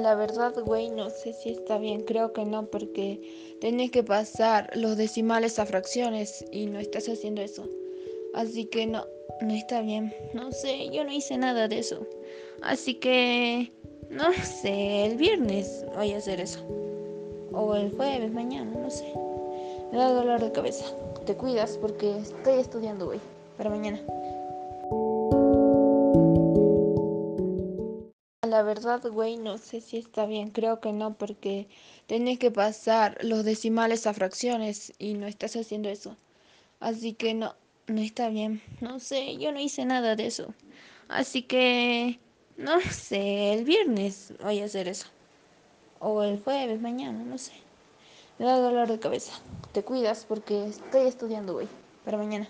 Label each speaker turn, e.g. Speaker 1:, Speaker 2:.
Speaker 1: La verdad, güey, no sé si está bien, creo que no, porque tienes que pasar los decimales a fracciones y no estás haciendo eso. Así que no, no está bien. No sé, yo no hice nada de eso. Así que, no sé, el viernes voy a hacer eso. O el jueves, mañana, no sé. Me da dolor de cabeza. Te cuidas porque estoy estudiando, güey, para mañana. La verdad, güey, no sé si está bien, creo que no, porque tienes que pasar los decimales a fracciones y no estás haciendo eso. Así que no, no está bien. No sé, yo no hice nada de eso. Así que, no sé, el viernes voy a hacer eso. O el jueves, mañana, no sé. Me da dolor de cabeza. Te cuidas porque estoy estudiando, güey, para mañana.